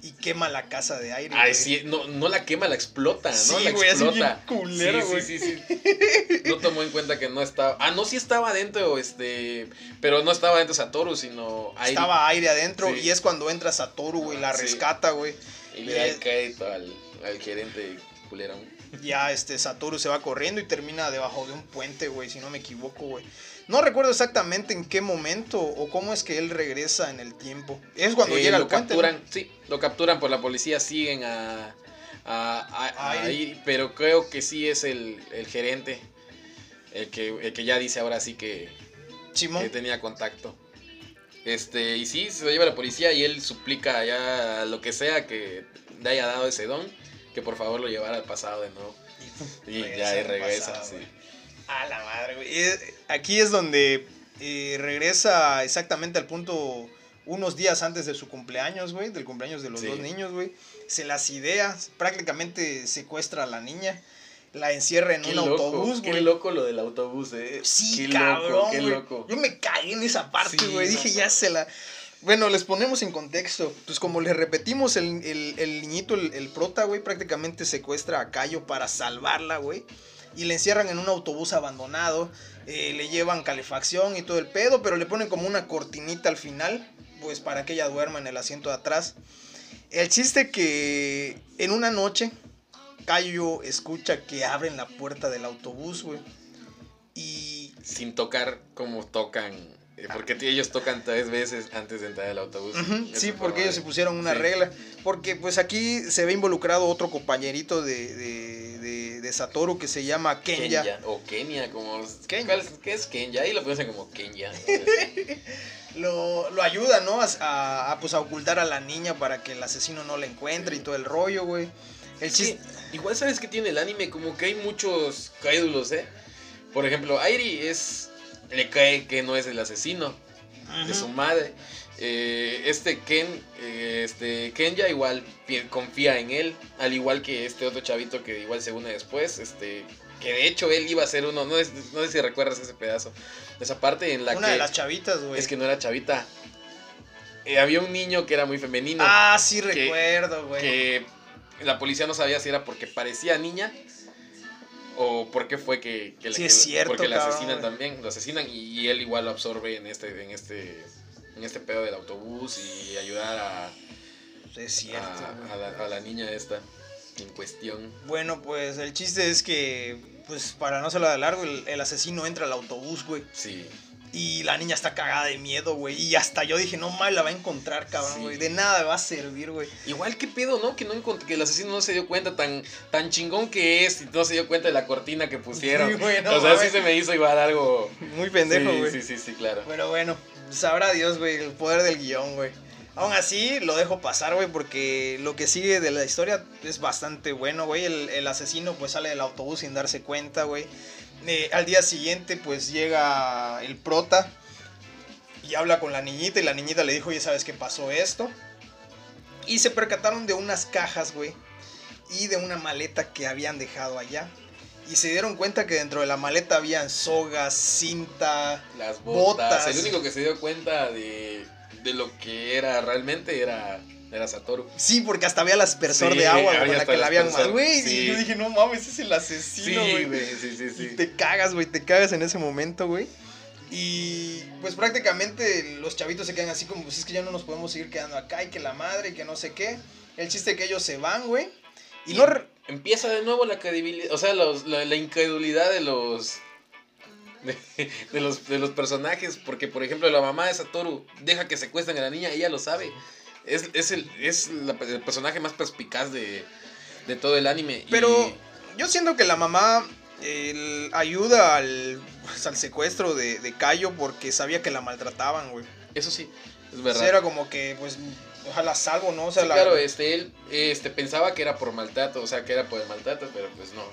Y quema la casa de aire. Ay, güey. sí, no, no la quema, la explota, ¿no? Sí, la güey, así explota. bien culero, Sí, güey. Sí, sí, sí. No tomó en cuenta que no estaba. Ah, no, sí estaba adentro, este. Pero no estaba dentro Satoru, sino Airi. Estaba aire adentro Sí. y es cuando entra Satoru, güey, la Sí. rescata, güey. Y le da el es- crédito al, al gerente culerón. Ya este Satoru se va corriendo y termina debajo de un puente, güey, si no me equivoco, güey. No recuerdo exactamente en qué momento o cómo es que él regresa en el tiempo. Es cuando Eh, llega lo al puente. capturan, ¿no? sí, lo capturan por la policía, siguen a, a, a- a Airi. Airi, pero creo que sí es el, el gerente el que, el que ya dice ahora sí que, Simón. que tenía contacto. Este, y sí, se lo lleva la policía y él suplica ya lo que sea que le haya dado ese don, que por favor lo llevara al pasado de nuevo. Y ya ahí al regresa, pasado, sí. A la madre, güey. Eh, Aquí es donde eh, regresa exactamente al punto unos días antes de su cumpleaños, güey, del cumpleaños de los Sí. dos niños, güey. Se las idea, prácticamente secuestra a la niña, la encierra en Qué un loco, autobús, qué güey. loco lo del autobús, eh. Sí, qué cabrón, loco, qué loco. Yo me caí en esa parte, Sí, güey. no Dije, ya se la... Bueno, les ponemos en contexto. Pues como les repetimos, el, el- el niñito, el, el prota, güey, prácticamente secuestra a Cayo para salvarla, güey. Y le encierran en un autobús abandonado. eh, le llevan calefacción y todo el pedo, pero le ponen como una cortinita al final, pues para que ella duerma en el asiento de atrás. El chiste que en una noche, Cayo escucha que abren la puerta del autobús, güey. Y Sin tocar como tocan. Eh, Porque ellos tocan tres veces antes de entrar al autobús. Sí, porque ellos se pusieron una Sí. regla. Porque pues aquí se ve involucrado otro compañerito de, de, de- de Satoru que se llama Kenya. Kenya. O Kenia, como. Kenya. ¿cuál es- ¿Qué es Kenya? Ahí lo pronuncian como Kenya. Lo, lo ayuda, ¿no? A, pues, a ocultar a la niña para que el asesino no la encuentre y todo el rollo, güey. El chiste... igual sabes que tiene el anime, como que hay muchos crédulos, ¿eh? Por ejemplo, Airi es. Le cree que no es el asesino de su madre. Eh, este Ken, eh, este Kenya igual confía en él, al igual que este otro chavito que igual se une después, este que de hecho él iba a ser uno, no, es- no sé si recuerdas ese pedazo, esa parte en la Una que de las chavitas, güey. es que no era chavita. Eh, había un niño que era muy femenino, Ah, sí que- recuerdo, güey. que la policía no sabía si era porque parecía niña o por qué fue que, que, Sí, que- cierto, porque cabrón, asesinan también, lo asesinan y, y él igual lo absorbe en este en este en este pedo del autobús y ayudar a, Es cierto, a, la, a la niña esta en cuestión. Bueno, pues el chiste es que, pues para no hacerlo de largo, el, el asesino entra al autobús, güey. Sí. Y la niña está cagada de miedo, güey. Y hasta yo dije, no mames, la va a encontrar, cabrón, Sí. güey. De nada va a servir, güey. Igual qué pedo, ¿no? Que no que el asesino no se dio cuenta tan tan chingón que es y no se dio cuenta de la cortina que pusieron. Sí, güey, no o sea, sí se me hizo igual algo Muy pendejo, sí, güey. Sí, sí, sí, claro. Pero bueno, sabrá Dios, güey, el poder del guion, güey. Aún así, lo dejo pasar, güey, porque lo que sigue de la historia es bastante bueno, güey. El, el asesino, pues, sale del autobús sin darse cuenta, güey. Eh, al día siguiente, pues, llega el prota y habla con la niñita y la niñita le dijo, oye, ¿sabes qué pasó esto? Y se percataron de unas cajas, güey, y de una maleta que habían dejado allá. Y se dieron cuenta que dentro de la maleta habían sogas, cinta, Las botas. Botas. El único que se dio cuenta de, de lo que era realmente era, era Satoru. Sí, porque hasta había el aspersor Sí, de agua con la que la habían aspersor, Güey, sí. y yo dije, no mames, ese es el asesino, Sí, güey. sí, sí, sí. y te cagas, güey, te cagas en ese momento, güey. Y pues prácticamente los chavitos se quedan así como, pues es que ya no nos podemos seguir quedando acá y que la madre y que no sé qué. El chiste es que ellos se van, güey. Y no... Empieza de nuevo la credibilidad, o sea, los- la, la incredulidad de los, de, de los de los personajes, porque por ejemplo la mamá de Satoru deja que secuestren a la niña, ella lo sabe. Es, es, el, es la- el personaje más perspicaz de, de todo el anime. y- Pero yo siento que la mamá el- ayuda al, pues, al secuestro de, de Cayo porque sabía que la maltrataban, güey. eso sí, es O verdad. sea, era como que, pues, ojalá salvo, ¿no? O sea, Sí, la- claro, este, él este, pensaba que era por maltrato, o sea, que era por el maltrato, pero pues no.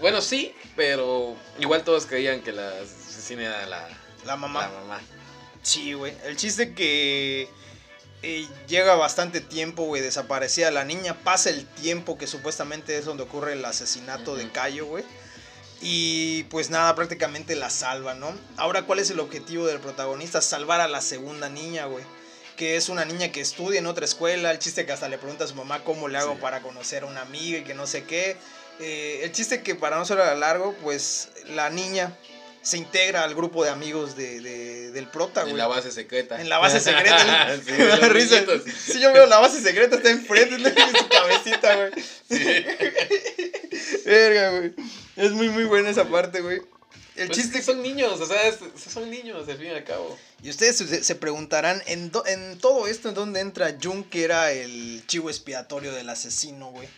Bueno, sí, pero igual todos creían que la asesina era la, la mamá. la mamá. Sí, güey. El chiste que eh, llega bastante tiempo, güey, desaparecida la niña. Pasa el tiempo que supuestamente es donde ocurre el asesinato de. Cayo, güey. Y pues nada, prácticamente la salva, ¿no? Ahora, ¿cuál es el objetivo del protagonista? Salvar a la segunda niña, güey. Que es una niña que estudia en otra escuela. El chiste que hasta le pregunta a su mamá cómo le hago Sí. para conocer a una amiga y que no sé qué. Eh, el chiste que para no ser a largo, pues la niña se integra al grupo de amigos de, de- del prota, güey. En la base secreta. En la base secreta. Sí, me da risa. Sí, yo veo la base secreta, está enfrente. Y su cabecita, güey. Verga, güey. Es muy, muy buena esa parte, güey. El pues chiste. Es que son niños, o sea, son niños, al fin y al cabo. Y ustedes se, preguntarán, ¿en, en todo esto, ¿en dónde entra Jung, que era el chivo expiatorio del asesino, güey?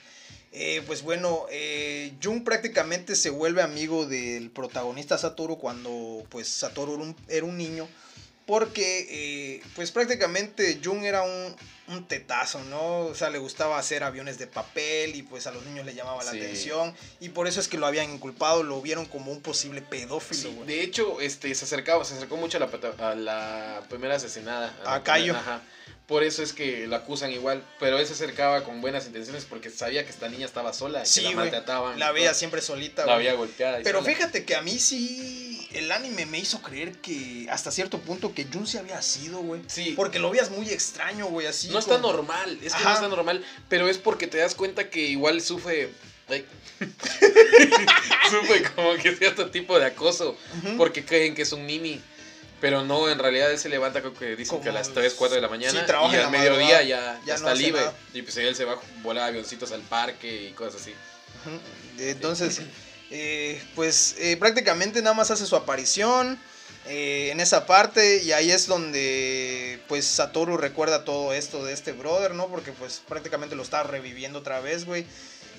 Eh, pues bueno, eh, Jung prácticamente se vuelve amigo del protagonista Satoru cuando pues Satoru era un niño porque eh, pues prácticamente Jung era un, un, tetazo, ¿no? O sea, le gustaba hacer aviones de papel y pues a los niños le llamaba la atención y por eso es que lo habían inculpado, lo vieron como un posible pedófilo, De hecho, este, se acercaba, se acercó mucho a la, a la primera asesinada. A, Cayo. Ajá. Por eso es que lo acusan igual, pero él se acercaba con buenas intenciones porque sabía que esta niña estaba sola y la maltrataban. La veía siempre solita, La había golpeada. Pero fíjate que a mí sí el anime me hizo creer que hasta cierto punto que Jun se había sido, güey. Sí. Porque lo veías muy extraño, güey, así. No está normal, es que no está normal, pero es porque te das cuenta que igual sufre sufre como que cierto tipo de acoso porque creen que es un mini. Pero no, en realidad él se levanta, creo que dicen que a las 3, 4 de la mañana. y al mediodía ya, ya, está libre. Y pues él se va a volar avioncitos al parque y cosas así. Entonces, eh, pues eh, prácticamente nada más hace su aparición eh, en esa parte. Y ahí es donde pues Satoru recuerda todo esto de este brother, ¿no? Porque pues prácticamente lo está reviviendo otra vez, güey.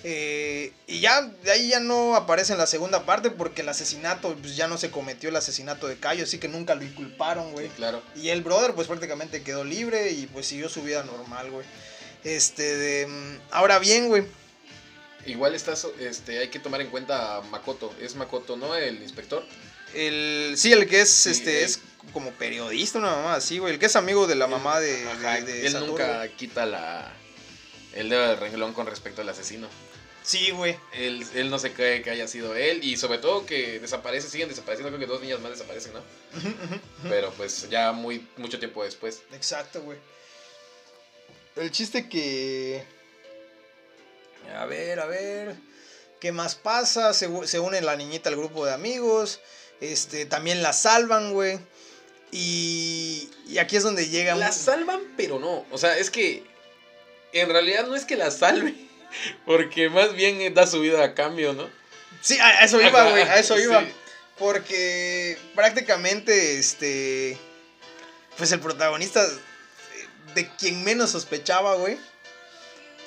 Eh, y ya de ahí ya no aparece en la segunda parte porque el asesinato, pues ya no se cometió el asesinato de Cayo, así que nunca lo inculparon, güey. claro. Y el brother, pues prácticamente quedó libre y pues siguió su vida normal, güey. Este, de, mm, ahora bien, güey. Igual estás, este, hay que tomar en cuenta a Makoto. Es Makoto, ¿no? El inspector. El, sí, el que es, este, es como periodista, una mamá así, güey. El que es amigo de la mamá de, Él nunca quita la, el dedo del renglón con respecto al asesino. Sí, güey. Él, él no se cree que haya sido él y sobre todo que desaparece, siguen desapareciendo, creo que dos niñas más desaparecen, ¿no? Pero pues ya muy mucho tiempo después. Exacto, güey. El chiste que... A ver, a ver. ¿Qué más pasa? Se, se une la niñita al grupo de amigos. Este, también la salvan, güey. Y, y aquí es donde llega... La salvan, pero no. O sea, es que en realidad no es que la salve porque más bien da su vida a cambio, ¿no? Sí, a eso iba, güey, a eso iba. Porque prácticamente, este. Pues el protagonista, de quien menos sospechaba, güey,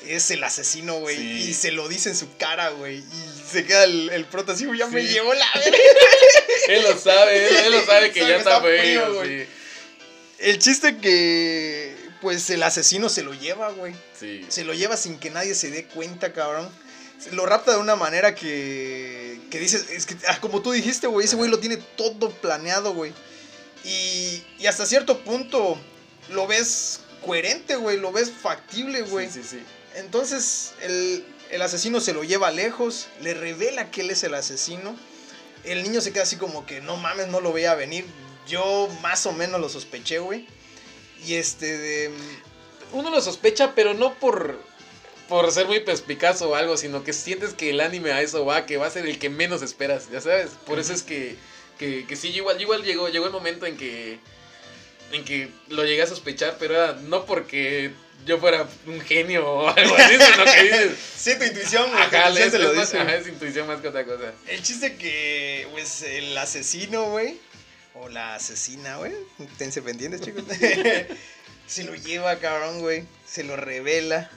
es el asesino, güey. Y se lo dice en su cara, güey. Y se queda el, el prota así, ya me llevó la él lo sabe, él, lo sabe que ya está frío, güey. El chiste que pues el asesino se lo lleva, güey. Sí. Se lo lleva sin que nadie se dé cuenta, cabrón. Lo rapta de una manera que, que dices, es que, ah, como tú dijiste, güey, ese güey lo tiene todo planeado, güey. Y, y hasta cierto punto lo ves coherente, güey, lo ves factible, güey. Sí, sí, sí. Entonces el, el asesino se lo lleva lejos, le revela que él es el asesino. El niño se queda así como que, no mames, no lo veía venir. Yo más o menos lo sospeché, güey. Y este de... Uno lo sospecha, pero no por, por ser muy perspicaz o algo, sino que sientes que el anime a eso va, que va a ser el que menos esperas, ya sabes. Por eso es que, que, que, sí, igual, igual llegó, llegó el momento en que, en que lo llegué a sospechar, pero era no porque yo fuera un genio o algo así, sino que dices... sí, tu intuición, ajá, es, lo dice. Ajá, es intuición más que otra cosa. El chiste que, pues, el asesino, güey o la asesina, güey. Tense pendientes, chicos. se lo lleva, cabrón, güey. Se lo revela.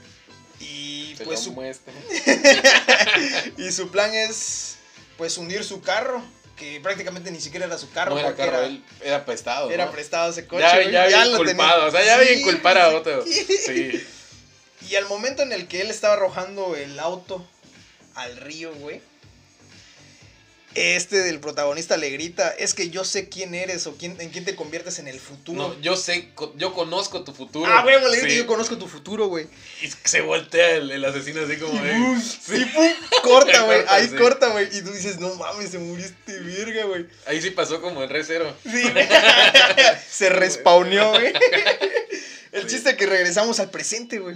Y pues su. y su plan es. Pues hundir su carro. Que prácticamente ni siquiera era su carro. No era carro, era, él era prestado. Era prestado ese coche. Ya, ya, ya bien culpado. O sea, ya bien culpar a otro. Sí. Y al momento en el que él estaba arrojando el auto al río, güey este del protagonista le grita, es que yo sé quién eres o quién, en quién te conviertes en el futuro. No, yo sé, yo conozco tu futuro. Ah, güey, le grita, yo conozco tu futuro, güey. Y se voltea el, asesino así como de... sí, pum, corta, güey, ahí corta, güey. Y tú dices, no mames, se murió este verga, güey. Ahí sí pasó como el re cero. Sí, se respawneó, güey. El chiste es que regresamos al presente, güey.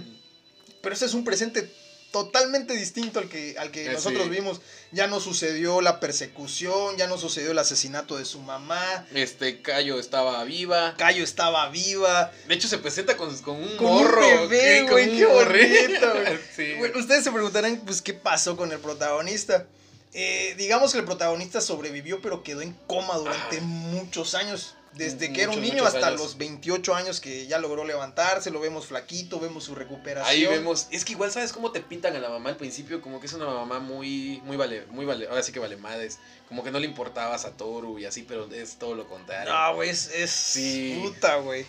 Pero ese es un presente totalmente distinto al que, al que Eh, nosotros sí. vimos. Ya no sucedió la persecución, ya no sucedió el asesinato de su mamá. Este Cayo estaba viva. Cayo estaba viva. De hecho, se presenta con, con un Con un morro. bebé, sí, con güey, un qué morrito. bonito, güey. Sí. Bueno, ustedes se preguntarán, pues, ¿qué pasó con el protagonista? Eh, digamos que el protagonista sobrevivió, pero quedó en coma durante Ah. muchos años. Desde que era un niño hasta años. los 28 años que ya logró levantarse, lo vemos flaquito, vemos su recuperación. Ahí vemos, es que igual sabes cómo te pintan a la mamá al principio, como que es una mamá muy, muy vale, muy vale, ahora sí que vale madres, como que no le importaba a Satoru y así, pero es todo lo contrario. No, güey, es, es Sí. puta, güey.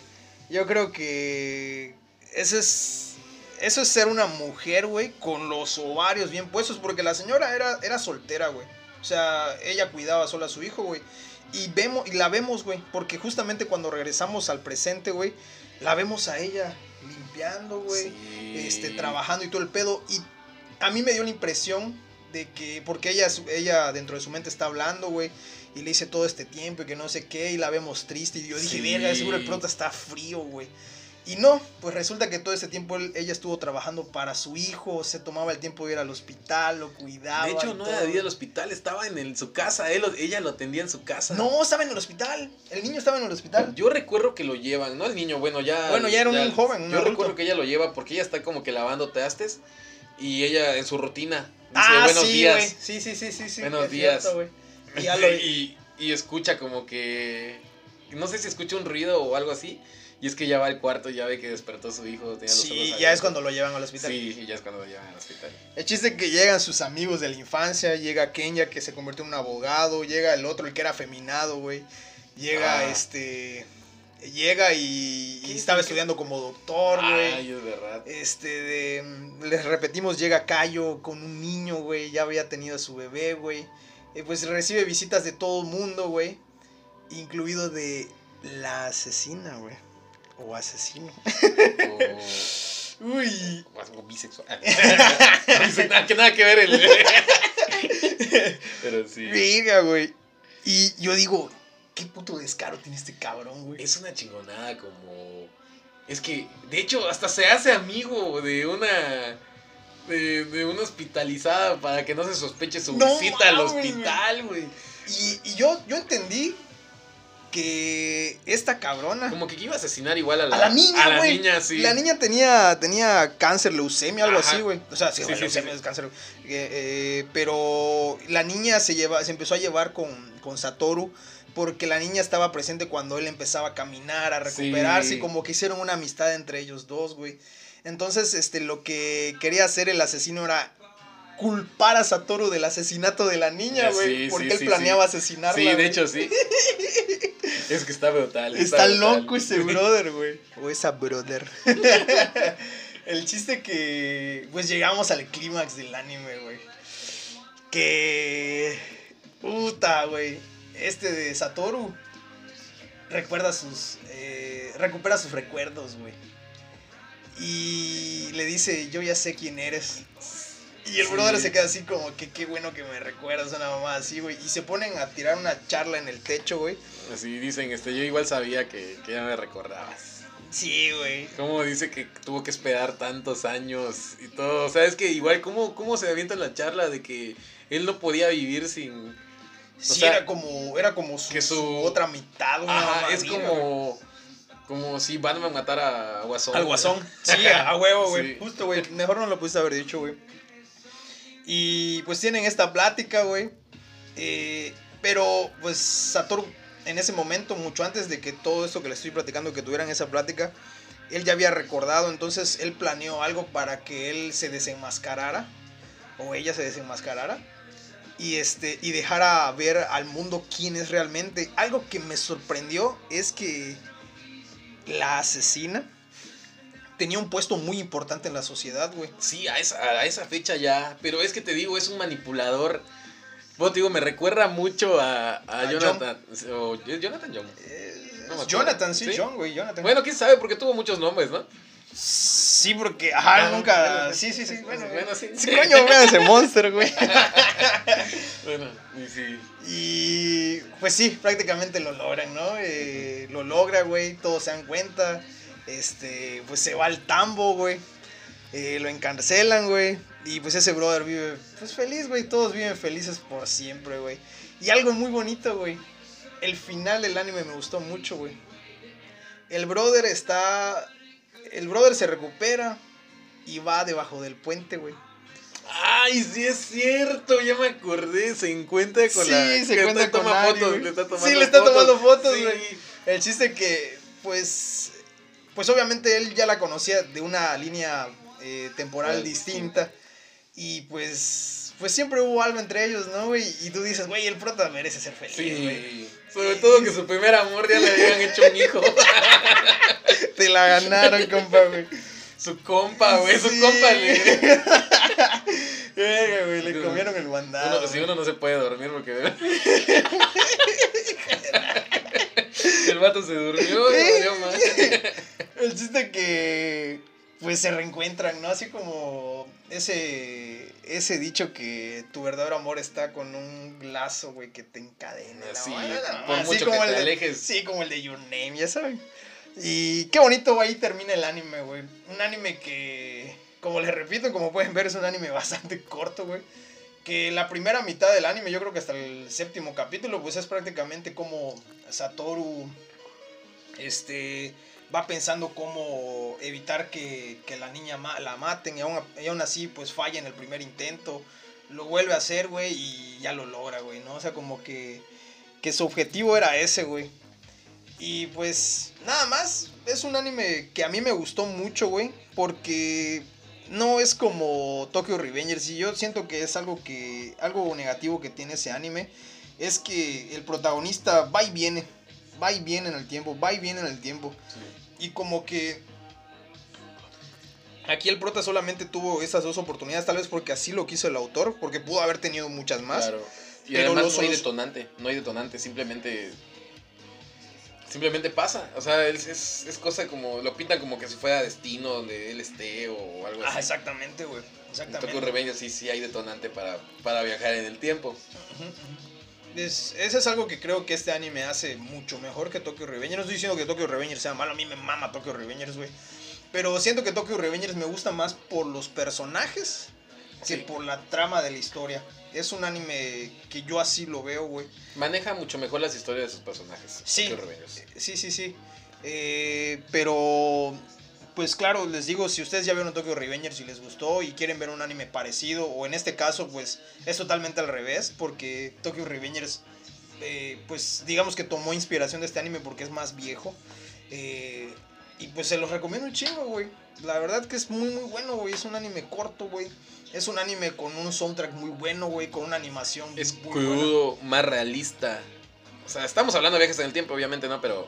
Yo creo que ese es eso es ser una mujer, güey, con los ovarios bien puestos, porque la señora era, era soltera, güey. O sea, ella cuidaba sola a su hijo, güey. Y vemos y la vemos, güey, porque justamente cuando regresamos al presente, güey, la vemos a ella limpiando, güey Sí. este, trabajando y todo el pedo. Y a mí me dio la impresión de que, porque ella, ella dentro de su mente está hablando, güey, y le dice todo este tiempo y que no sé qué, y la vemos triste. Y yo dije, Sí. verga, seguro el prota está frío, güey. Y no, pues resulta que todo este tiempo él- ella estuvo trabajando para su hijo, se tomaba el tiempo de ir al hospital, lo cuidaba. De hecho, no todo. ir al hospital, estaba en, el- su casa, él, ella lo atendía en su casa. No, estaba en el hospital. El niño estaba en el hospital. Yo recuerdo que lo llevan, ¿no? El niño, bueno, ya. Bueno, ya era un joven, un Yo adulto. recuerdo que ella lo lleva porque ella está como que lavando trastes y ella en su rutina dice ah, buenos sí, días. Sí, sí, sí, sí, sí. Buenos días. cierto, güey. Y ya lo- y, y escucha como que. No sé si escucha un ruido o algo así. Y es que ya va al cuarto y ya ve que despertó su hijo. tenía los ojos Sí, ya abiertos. es cuando lo llevan al hospital. Sí, y ya es cuando lo llevan al hospital. El chiste es que llegan sus amigos de la infancia, llega Kenya que se convirtió en un abogado, llega el otro, el que era afeminado, güey. Llega Ah. este. Llega y, y estaba estudiando como doctor, güey. Ay, es verdad. Este, de, les repetimos, llega Cayo con un niño, güey, ya había tenido a su bebé, güey. Eh, pues recibe visitas de todo el mundo, güey. Incluido de la asesina, güey. O asesino. O, Uy. o bisexual. no dice nada que, nada que ver el. Pero sí. Verga, güey. Y yo digo, qué puto descaro tiene este cabrón, güey. Es una chingonada como... Es que, de hecho, hasta se hace amigo de una... De, de una hospitalizada para que no se sospeche su No visita al hospital, güey. Y, y yo, yo entendí que esta cabrona. Como que iba a asesinar igual a la, A la niña, A la niña, sí. La niña tenía, tenía cáncer, leucemia, algo Ajá. así, güey. O sea, sí, Sí, sí, leucemia sí. es cáncer. Eh, eh, pero la niña se, lleva, se empezó a llevar con, con Satoru porque la niña estaba presente cuando él empezaba a caminar, a recuperarse, y como que hicieron una amistad entre ellos dos, güey. Entonces, este, lo que quería hacer el asesino era culpar a Satoru del asesinato de la niña, Sí, güey. sí, porque sí, él sí. planeaba asesinarla. Sí, de hecho, sí. es que está brutal. Está brutal. loco ese brother, güey. O esa brother. El chiste que. Pues llegamos al clímax del anime, güey. Que. Puta, güey. Este de Satoru. Recuerda sus. eh, recupera sus recuerdos, güey. Y le dice: Yo ya sé quién eres. Y el Sí. brother se queda así como que qué bueno que me recuerdas una mamá así, güey. Y se ponen a tirar una charla en el techo, güey. Así dicen, este, yo igual sabía que, que ya me recordabas. Sí, güey. Cómo dice que tuvo que esperar tantos años y todo. O sea, es que igual, ¿cómo, cómo se avienta en la charla de que él no podía vivir sin... Sí, sea, era como, era como su, que su- su otra mitad, una Ajá, mamá es mía, güey. como... Como si Batman matara a Guasón. Al guasón. Sí, a, a huevo, güey. Sí. Justo, güey. Mejor no lo pudiste haber dicho, güey. Y pues tienen esta plática, güey. Eh, pero, pues, Satoru, en ese momento, mucho antes de que todo esto que le estoy platicando, que tuvieran esa plática, él ya había recordado, entonces él planeó algo para que él se desenmascarara, o ella se desenmascarara, y, este, y dejara ver al mundo quién es realmente. Algo que me sorprendió es que la asesina tenía un puesto muy importante en la sociedad, güey. Sí, a esa, a esa fecha ya. Pero es que te digo, es un manipulador. Bueno, te digo, me recuerda mucho a, a A Jonathan. o- ¿es Jonathan John. Eh, No. Jonathan, sí, ¿Sí? John, güey, Jonathan. Bueno, quién sabe, porque tuvo muchos nombres, ¿no? sí, porque, ajá, Ah, nunca. bueno, sí, sí, sí, bueno. bueno, sí. Sí, coño, ese monster, güey. Bueno, y sí. Y pues sí, prácticamente lo logran, ¿no? Eh, lo logra, güey, todos se dan cuenta. Este, pues se va al tambo, güey. Eh, lo encarcelan, güey. Y pues ese brother vive pues feliz, güey. Todos viven felices por siempre, güey. Y algo muy bonito, güey. El final del anime me gustó mucho, güey. El brother está... El brother se recupera y va debajo del puente, güey. Ay, sí es cierto, ya me acordé, se encuentra con Sí, la se que encuentra con toma Ari, fotos, güey. le está tomando Sí, le está fotos. tomando fotos, Sí. güey. El chiste que, pues, pues obviamente él ya la conocía de una línea eh, temporal distinta. Y pues, pues siempre hubo algo entre ellos, ¿no, güey? Y tú dices, güey, el prota merece ser feliz, güey. Sí, sobre todo que su primer amor ya le habían hecho un hijo. Te la ganaron, compa, güey. Su compa, güey, su compa le... Güey, le comieron el Uno, guandado. si uno no se puede dormir porque... El vato se durmió y valió más. El chiste que pues se reencuentran, ¿no? Así como ese ese dicho que tu verdadero amor está con un lazo, güey, que te encadena. Así, Ah, por así mucho como que el te de- alejes. Sí, como el de Your Name, ya saben. Y qué bonito ahí termina el anime, güey. Un anime que, como les repito, como pueden ver, es un anime bastante corto, güey. Que la primera mitad del anime, yo creo que hasta el séptimo capítulo, pues es prácticamente como Satoru este va pensando cómo evitar que, que la niña la maten y aún, y aún así pues falla en el primer intento. Lo vuelve a hacer, güey, y ya lo logra, güey, ¿no? O sea, como que, que su objetivo era ese, güey. Y pues nada más, es un anime que a mí me gustó mucho, güey, porque no es como Tokyo Revengers y yo siento que es algo que algo negativo que tiene ese anime es que el protagonista va y viene, va y viene en el tiempo, va y viene en el tiempo y como que aquí el prota solamente tuvo esas dos oportunidades, tal vez porque así lo quiso el autor, porque pudo haber tenido muchas más. Claro. Y Pero además no hay detonante, no hay detonante, simplemente... Simplemente pasa, o sea, es, es, es cosa como, lo pintan como que si fuera destino donde él esté o algo Ah, así. exactamente, güey. En Exactamente. Tokyo Revengers sí, sí hay detonante para, para viajar en el tiempo. Ujú. Es, eso es algo que creo que este anime hace mucho mejor que Tokyo Revengers. No estoy diciendo que Tokyo Revengers sea malo, a mí me mama Tokyo Revengers, güey. Pero siento que Tokyo Revengers me gusta más por los personajes que Sí. por la trama de la historia. Es un anime que yo así lo veo, güey. Maneja mucho mejor las historias de sus personajes. Sí. Revengers. Sí, sí, sí. Eh, pero, pues claro, les digo, si ustedes ya vieron Tokyo Revengers y les gustó y quieren ver un anime parecido, o en este caso, pues es totalmente al revés, porque Tokyo Revengers, eh, pues digamos que tomó inspiración de este anime porque es más viejo. eh, y pues se los recomiendo un chingo, güey. La verdad que es muy, muy bueno, güey. Es un anime corto, güey. Es un anime con un soundtrack muy bueno, güey. Con una animación Es muy buena. crudo, más realista. O sea, estamos hablando de viajes en el tiempo, obviamente, ¿no? Pero,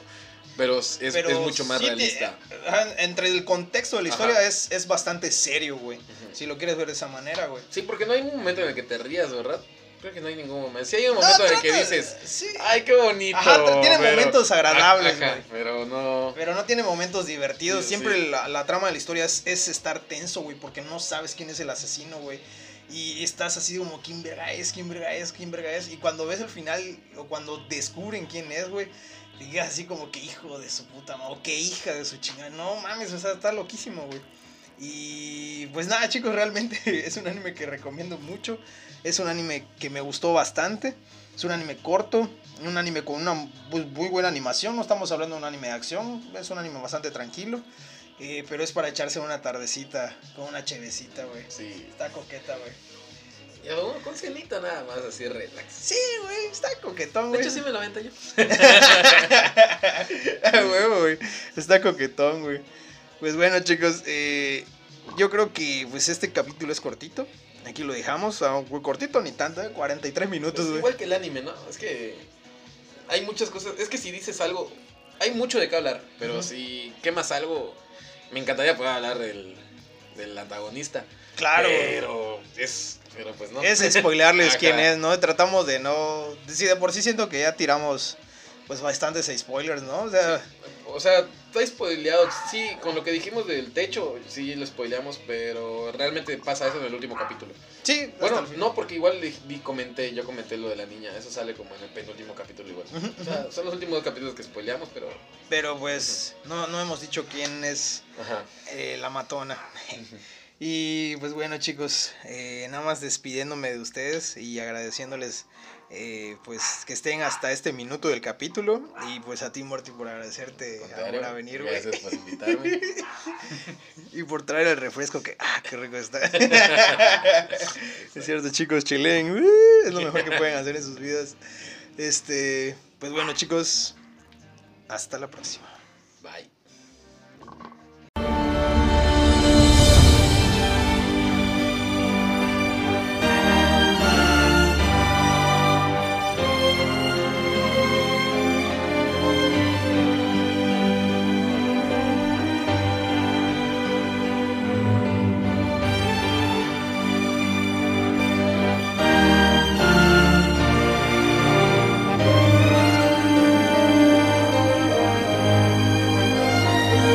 pero es, mucho más sí realista. ajá, entre el contexto de la Ajá. historia es, es bastante serio, güey. Si lo quieres ver de esa manera, güey. Sí, porque no hay un momento en el que te rías, ¿verdad? Creo que no hay ningún momento. Sí hay un momento No, en el que dices, Sí. ay, qué bonito. Ajá, tiene pero- momentos agradables, Ajá, güey. Pero no... Pero no tiene momentos divertidos. Sí, Siempre sí. La, la trama de la historia es, es estar tenso, güey. Porque no sabes quién es el asesino, güey. Y estás así como, ¿quién verga es? ¿Quién verga es? ¿Quién verga es? Y cuando ves el final, o cuando descubren quién es, güey, digas así como que hijo de su puta madre, o que hija de su chingada. No mames, o sea, está loquísimo, güey. Y pues nada, chicos, realmente es un anime que recomiendo mucho. Es un anime que me gustó bastante. Es un anime corto, un anime con una muy, buena animación. No estamos hablando de un anime de acción, es un anime bastante tranquilo. eh, pero es para echarse una tardecita con una chevecita, güey. Sí. Está coqueta, güey. Y uno con cielito nada más, así relax. Sí, güey, está coquetón, De güey. hecho, sí me lo avento yo. Güey. Está coquetón, güey. Pues bueno, chicos, eh, yo creo que pues este capítulo es cortito. Aquí lo dejamos, aunque cortito ni tanto, eh, 43 minutos, Pues igual que el anime, ¿no? Es que hay muchas cosas. Es que si dices algo, hay mucho de qué hablar. Pero Ujú. si quemas algo, me encantaría poder hablar del, del antagonista. Claro. Pero es. Pero pues no. Es spoilearles Ajá. quién es, ¿no? Tratamos de no... Sí, de por sí siento que ya tiramos pues bastantes spoilers, ¿no? O sea, O sea, está spoileado. Sí, con lo que dijimos del techo, sí lo spoileamos, pero realmente pasa eso en el último capítulo. sí. Bueno, no, porque igual di- comenté, yo comenté lo de la niña, eso sale como en el penúltimo capítulo igual. O sea, son los últimos dos capítulos que spoileamos, pero... Pero pues no, no hemos dicho quién es eh, la matona. Y pues bueno chicos, eh, nada más despidiéndome de ustedes y agradeciéndoles eh, pues que estén hasta este minuto del capítulo y pues a ti Morty por agradecerte ahora venir, güey. Gracias por invitarme. y por traer el refresco que, ah, qué rico está. es cierto chicos, chilen, es lo mejor que pueden hacer en sus vidas. Este, pues bueno chicos, hasta la próxima. Bye.